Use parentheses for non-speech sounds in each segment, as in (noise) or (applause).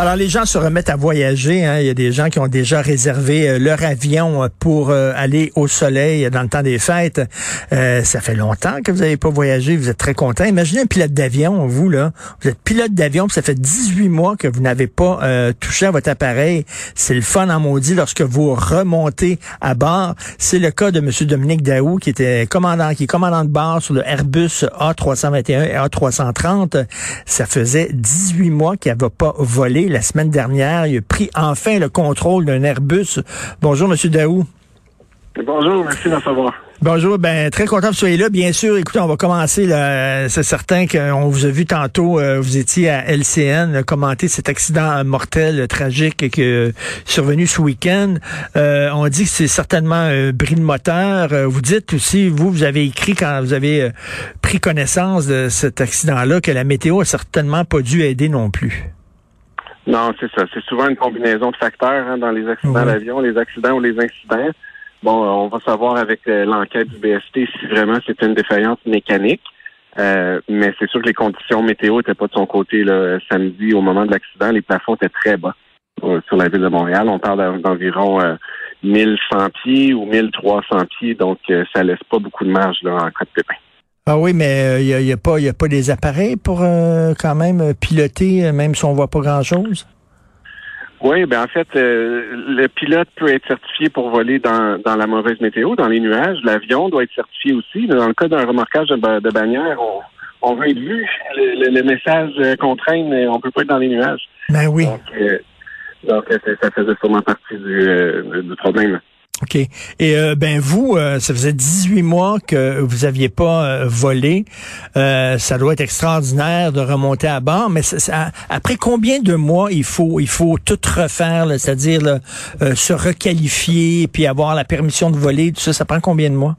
Alors, les gens se remettent à voyager. Hein. Il y a des gens qui ont déjà réservé euh, leur avion euh, pour euh, aller au soleil dans le temps des fêtes. Ça fait longtemps que vous n'avez pas voyagé. Vous êtes très content. Imaginez un pilote d'avion, vous, là. Vous êtes pilote d'avion, ça fait 18 mois que vous n'avez pas touché à votre appareil. C'est le fun en maudit lorsque vous remontez à bord. C'est le cas de M. Dominique Daou, qui était commandant, qui est commandant de bord sur le Airbus A321 et A330. Ça faisait 18 mois qu'il n'avait pas volé la semaine dernière. Il a pris enfin le contrôle d'un Airbus. Bonjour, M. Daou. Bonjour, merci d'en savoir. Bonjour, ben très content que vous soyez là. Bien sûr, écoutez, on va commencer. C'est certain qu'on vous a vu tantôt, euh, vous étiez à LCN là, commenter cet accident mortel, tragique qui est survenu ce week-end. Euh, on dit que c'est certainement un bris de moteur. Euh, vous dites aussi, vous, vous avez écrit quand vous avez pris connaissance de cet accident-là que la météo a certainement pas dû aider non plus. Non, c'est ça. C'est souvent une combinaison de facteurs hein, dans les accidents d'avion, les accidents ou les incidents. Bon, euh, on va savoir avec euh, l'enquête du BST si vraiment c'est une défaillance mécanique. Euh, mais c'est sûr que les conditions météo n'étaient pas de son côté là, samedi au moment de l'accident. Les plafonds étaient très bas sur la ville de Montréal. On parle d'environ 1100 pieds ou 1300 pieds, donc ça laisse pas beaucoup de marge là, en cas de pépin. Ah oui, mais il euh, n'y a, a, pas, y a pas des appareils pour euh, quand même piloter, euh, même si on voit pas grand-chose? Oui, ben en fait, le pilote peut être certifié pour voler dans, dans la mauvaise météo, dans les nuages. L'avion doit être certifié aussi. Dans le cas d'un remorquage de, de, bannière, on, on veut être vu. Le, message qu'on traîne, on peut pas être dans les nuages. Ben oui. Donc, ça faisait sûrement partie du, du problème. OK. Et euh, ben vous, euh, ça faisait 18 mois que vous aviez pas euh, volé. ça doit être extraordinaire de remonter à bord, mais après combien de mois il faut il faut tout refaire, c'est-à-dire se requalifier puis avoir la permission de voler, tout ça, ça prend combien de mois?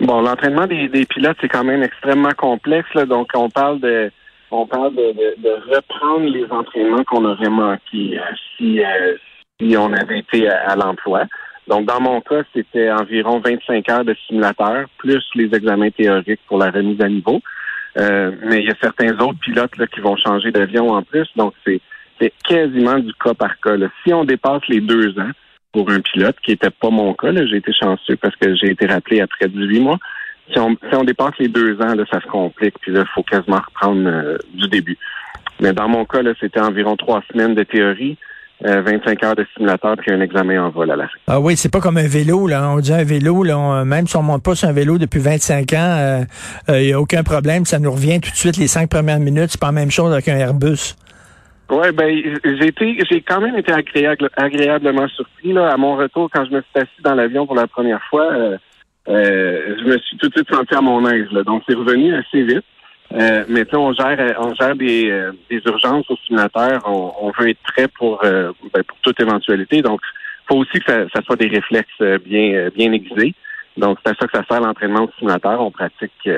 Bon, l'entraînement des, pilotes, c'est quand même extrêmement complexe. donc, on parle de on parle de, reprendre les entraînements qu'on aurait manqués si, si on avait été à l'emploi. Donc, dans mon cas, c'était environ 25 heures de simulateur, plus les examens théoriques pour la remise à niveau. Euh, mais il y a certains autres pilotes là, qui vont changer d'avion en plus. Donc, c'est, quasiment du cas par cas. Si on dépasse les deux ans pour un pilote, qui n'était pas mon cas, j'ai été chanceux parce que j'ai été rappelé après 18 mois. Si on, si on dépasse les deux ans, là, ça se complique, puis là, il faut quasiment reprendre euh, du début. Mais dans mon cas, là, c'était environ trois semaines de théorie, 25 euh, heures de simulateur puis un examen en vol à la fin. Ah oui, c'est pas comme un vélo là. On dit un vélo là, même si on monte pas sur un vélo depuis 25 ans, il euh, n'y euh, a aucun problème. Ça nous revient tout de suite les cinq premières minutes. C'est pas la même chose avec un Airbus. Oui, ben j'ai été, j'ai quand même été agréable, agréablement surpris là à mon retour quand je me suis assis dans l'avion pour la première fois. je me suis tout de suite senti à mon aise. Là. Donc c'est revenu assez vite. Euh, mais on gère on gère des, euh, des urgences au simulateur. On, on veut être prêt pour, euh, ben, pour toute éventualité. Donc, il faut aussi que ça, ça, soit des réflexes euh, bien bien aiguisés. Donc, c'est à ça que ça sert l'entraînement au simulateur. On pratique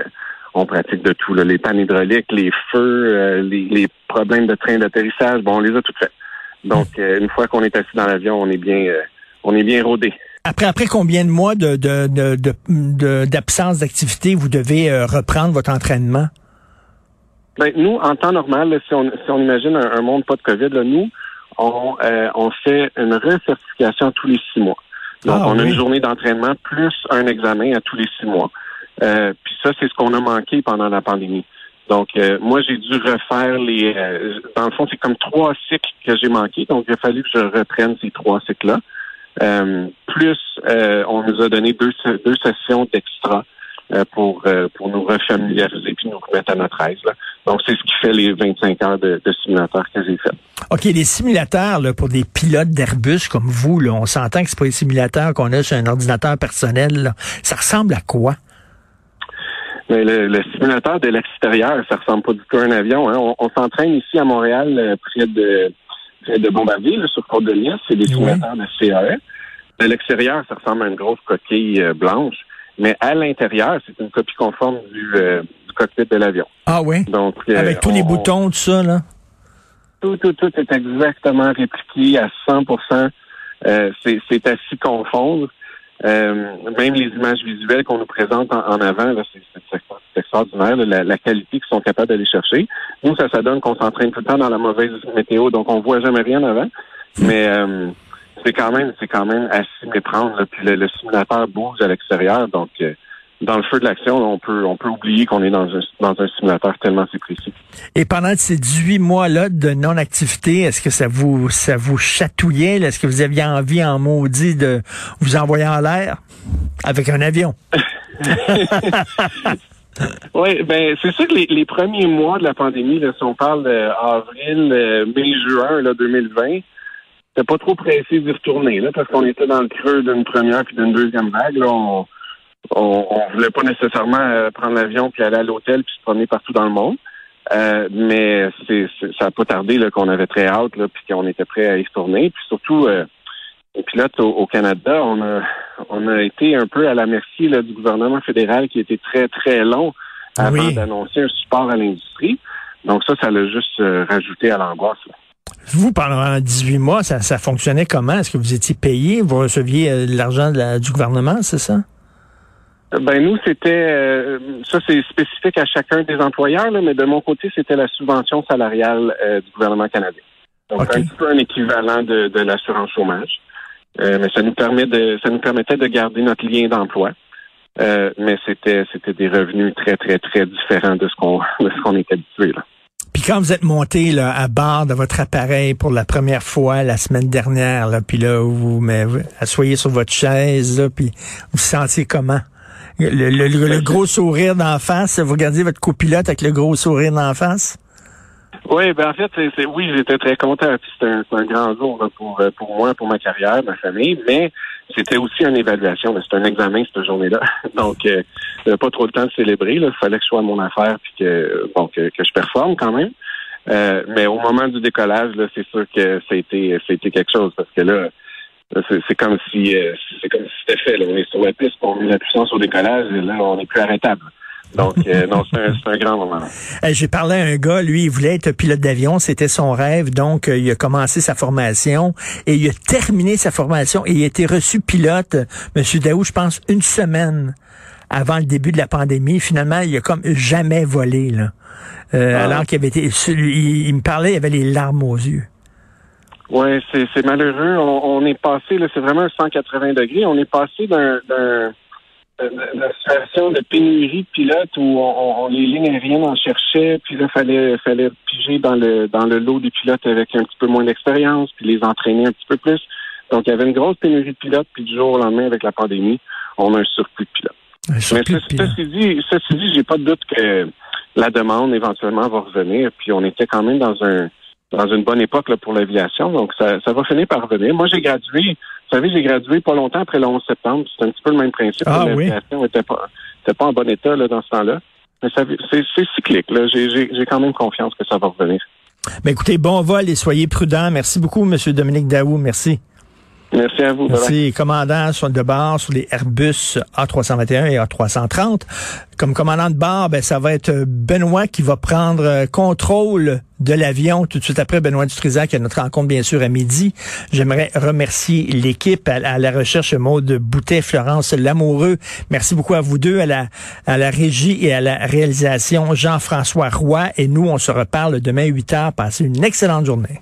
on pratique de tout. Là. Les pannes hydrauliques, les feux, les, les, problèmes de train d'atterrissage, bon, on les a toutes faites. Donc, une fois qu'on est assis dans l'avion, on est bien on est bien rodé. Après, après combien de mois de, de, de, d'absence d'activité vous devez reprendre votre entraînement? Ben, nous, en temps normal, si, on, si on imagine un, monde pas de COVID, là, nous, on, euh, on fait une recertification tous les six mois. Donc, Ah, on a oui. une journée d'entraînement plus un examen à tous les six mois. Euh, puis ça, c'est ce qu'on a manqué pendant la pandémie. Donc, euh, moi, j'ai dû refaire les... euh, dans le fond, c'est comme trois cycles que j'ai manqué. Donc, il a fallu que je reprenne ces trois cycles-là. Euh, plus, euh, on nous a donné deux, deux sessions d'extra euh, pour, euh, pour nous refamiliariser puis nous remettre à notre aise. là. Donc, c'est ce qui fait les 25 heures de, de simulateur que j'ai fait. OK, les simulateurs là, pour des pilotes d'Airbus comme vous, là, on s'entend que c'est pas les simulateurs qu'on a sur un ordinateur personnel. là. Ça ressemble à quoi? Mais le, le simulateur de l'extérieur, ça ressemble pas du tout à un avion. Hein. On, on s'entraîne ici à Montréal, euh, près de près de Bombardier, là, sur Côte de Liesse. C'est des Oui. simulateurs de CAE. De l'extérieur, ça ressemble à une grosse coquille euh, blanche. Mais à l'intérieur, c'est une copie conforme du, euh, du cockpit de l'avion. Ah oui? Donc euh, Avec tous les on- boutons, tout ça, là? tout, tout, tout est exactement répliqué à 100 euh, C'est à s'y confondre. Euh, même les images visuelles qu'on nous présente en, en avant, c'est extraordinaire, là, la, la qualité qu'ils sont capables d'aller chercher. Nous, ça, ça donne qu'on s'entraîne tout le temps dans la mauvaise météo, donc on voit jamais rien avant. Mais euh, c'est quand même, c'est quand même s'y méprendre. là. Puis le, le simulateur bouge à l'extérieur, donc euh, dans le feu de l'action, on peut, on peut oublier qu'on est dans un, dans un simulateur tellement c'est précis. Et pendant ces 18 mois-là de non-activité, est-ce que ça vous ça vous chatouillait? là? Est-ce que vous aviez envie en maudit de vous envoyer en l'air avec un avion? (laughs) Oui, ben c'est sûr que les, les premiers mois de la pandémie, là, si on parle d'avril, euh, mai, juin là, 2020, c'était pas trop pressé d'y retourner, là, parce qu'on était dans le creux d'une première puis d'une deuxième vague. Là, on, on, on voulait pas nécessairement euh, prendre l'avion puis aller à l'hôtel puis se promener partout dans le monde. Euh, mais c'est, c'est- ça n'a pas tardé là, qu'on avait très hâte là, puis qu'on était prêt à y retourner. Puis surtout, euh, les pilotes au, au Canada, on a, on a été un peu à la merci là, du gouvernement fédéral qui était très, très long avant Oui. d'annoncer un support à l'industrie. Donc ça, ça l'a juste euh, rajouté à l'angoisse. là. Vous, pendant 18 mois, ça, ça fonctionnait comment? Est-ce que vous étiez payé? Vous receviez euh, de l'argent de la- du gouvernement, c'est ça? Ben nous, c'était euh, ça c'est spécifique à chacun des employeurs, là, mais de mon côté, c'était la subvention salariale euh, du gouvernement canadien. Donc un petit peu un équivalent de, de l'assurance chômage. Euh, mais ça nous permet de ça nous permettait de garder notre lien d'emploi. Euh, mais c'était c'était des revenus très, très, très différents de ce qu'on de ce qu'on est habitué là. Quand vous êtes monté là, à bord de votre appareil pour la première fois la semaine dernière, là, puis là, vous mais, vous asseyez sur votre chaise, là, puis vous sentiez comment? Le, le- le- le gros sourire d'en face, vous regardez votre copilote avec le gros sourire d'en face? Oui, ben en fait, c'est, c'est- oui, j'étais très content. C'est un, c'est un grand jour là, pour, euh, pour moi, pour ma carrière, ma famille, mais c'était aussi une évaluation. C'était un examen cette journée-là. (laughs) Donc, euh, pas trop le temps de célébrer. Il fallait que je sois à mon affaire puis que bon que, que je performe quand même. Euh, mais au moment du décollage, là, c'est sûr que a été quelque chose parce que là, c'est, comme si euh, c'est comme si c'était fait. Là. On est sur la piste, on met la puissance au décollage et là, on n'est plus arrêtable. Donc, euh, non, c'est un, un grand moment. Euh, J'ai parlé à un gars, lui, il voulait être pilote d'avion, c'était son rêve, donc euh, il a commencé sa formation et il a terminé sa formation et il a été reçu pilote, Monsieur Daou, je pense, une semaine avant le début de la pandémie. Finalement, il a comme jamais volé, là. Euh, Ah. Alors qu'il avait été, il, il me parlait, il avait les larmes aux yeux. Oui, c'est, c'est malheureux. On, on est passé, là, c'est vraiment un 180 degrés. On est passé d'un, d'un, d'une situation de pénurie de pilotes où on, on- les lignes aériennes en cherchaient, puis là, fallait, fallait piger dans le, dans le lot des pilotes avec un petit peu moins d'expérience, puis les entraîner un petit peu plus. Donc, il y avait une grosse pénurie de pilotes, puis du jour au lendemain, avec la pandémie, on a un surplus de pilotes. Un Mais surplus de ce- pilote. ceci dit, ceci dit, j'ai pas de doute que la demande éventuellement va revenir. Puis on était quand même dans un dans une bonne époque là, pour l'aviation, donc ça, ça va finir par revenir. Moi, j'ai gradué, vous savez, j'ai gradué pas longtemps après le 11 septembre. C'est un petit peu le même principe. Ah oui? L'aviation était pas était pas en bon état là, dans ce temps-là. Mais ça, c'est, c'est cyclique. Là. J'ai, j'ai, j'ai quand même confiance que ça va revenir. Mais écoutez, bon vol et soyez prudents. Merci beaucoup, Monsieur Dominique Daou. Merci. Merci à vous. Merci, commandant sur de bord sur les Airbus A321 et A330. Comme commandant de bord, ben, ça va être Benoît qui va prendre euh, contrôle de l'avion tout de suite après Benoît Dutrisac à notre rencontre bien sûr à midi. J'aimerais remercier l'équipe à, à la recherche Maude Boutet, Florence Lamoureux. Merci beaucoup à vous deux, à la, à la régie et à la réalisation Jean-François Roy. Et nous, on se reparle demain 8 heures. Passez une excellente journée.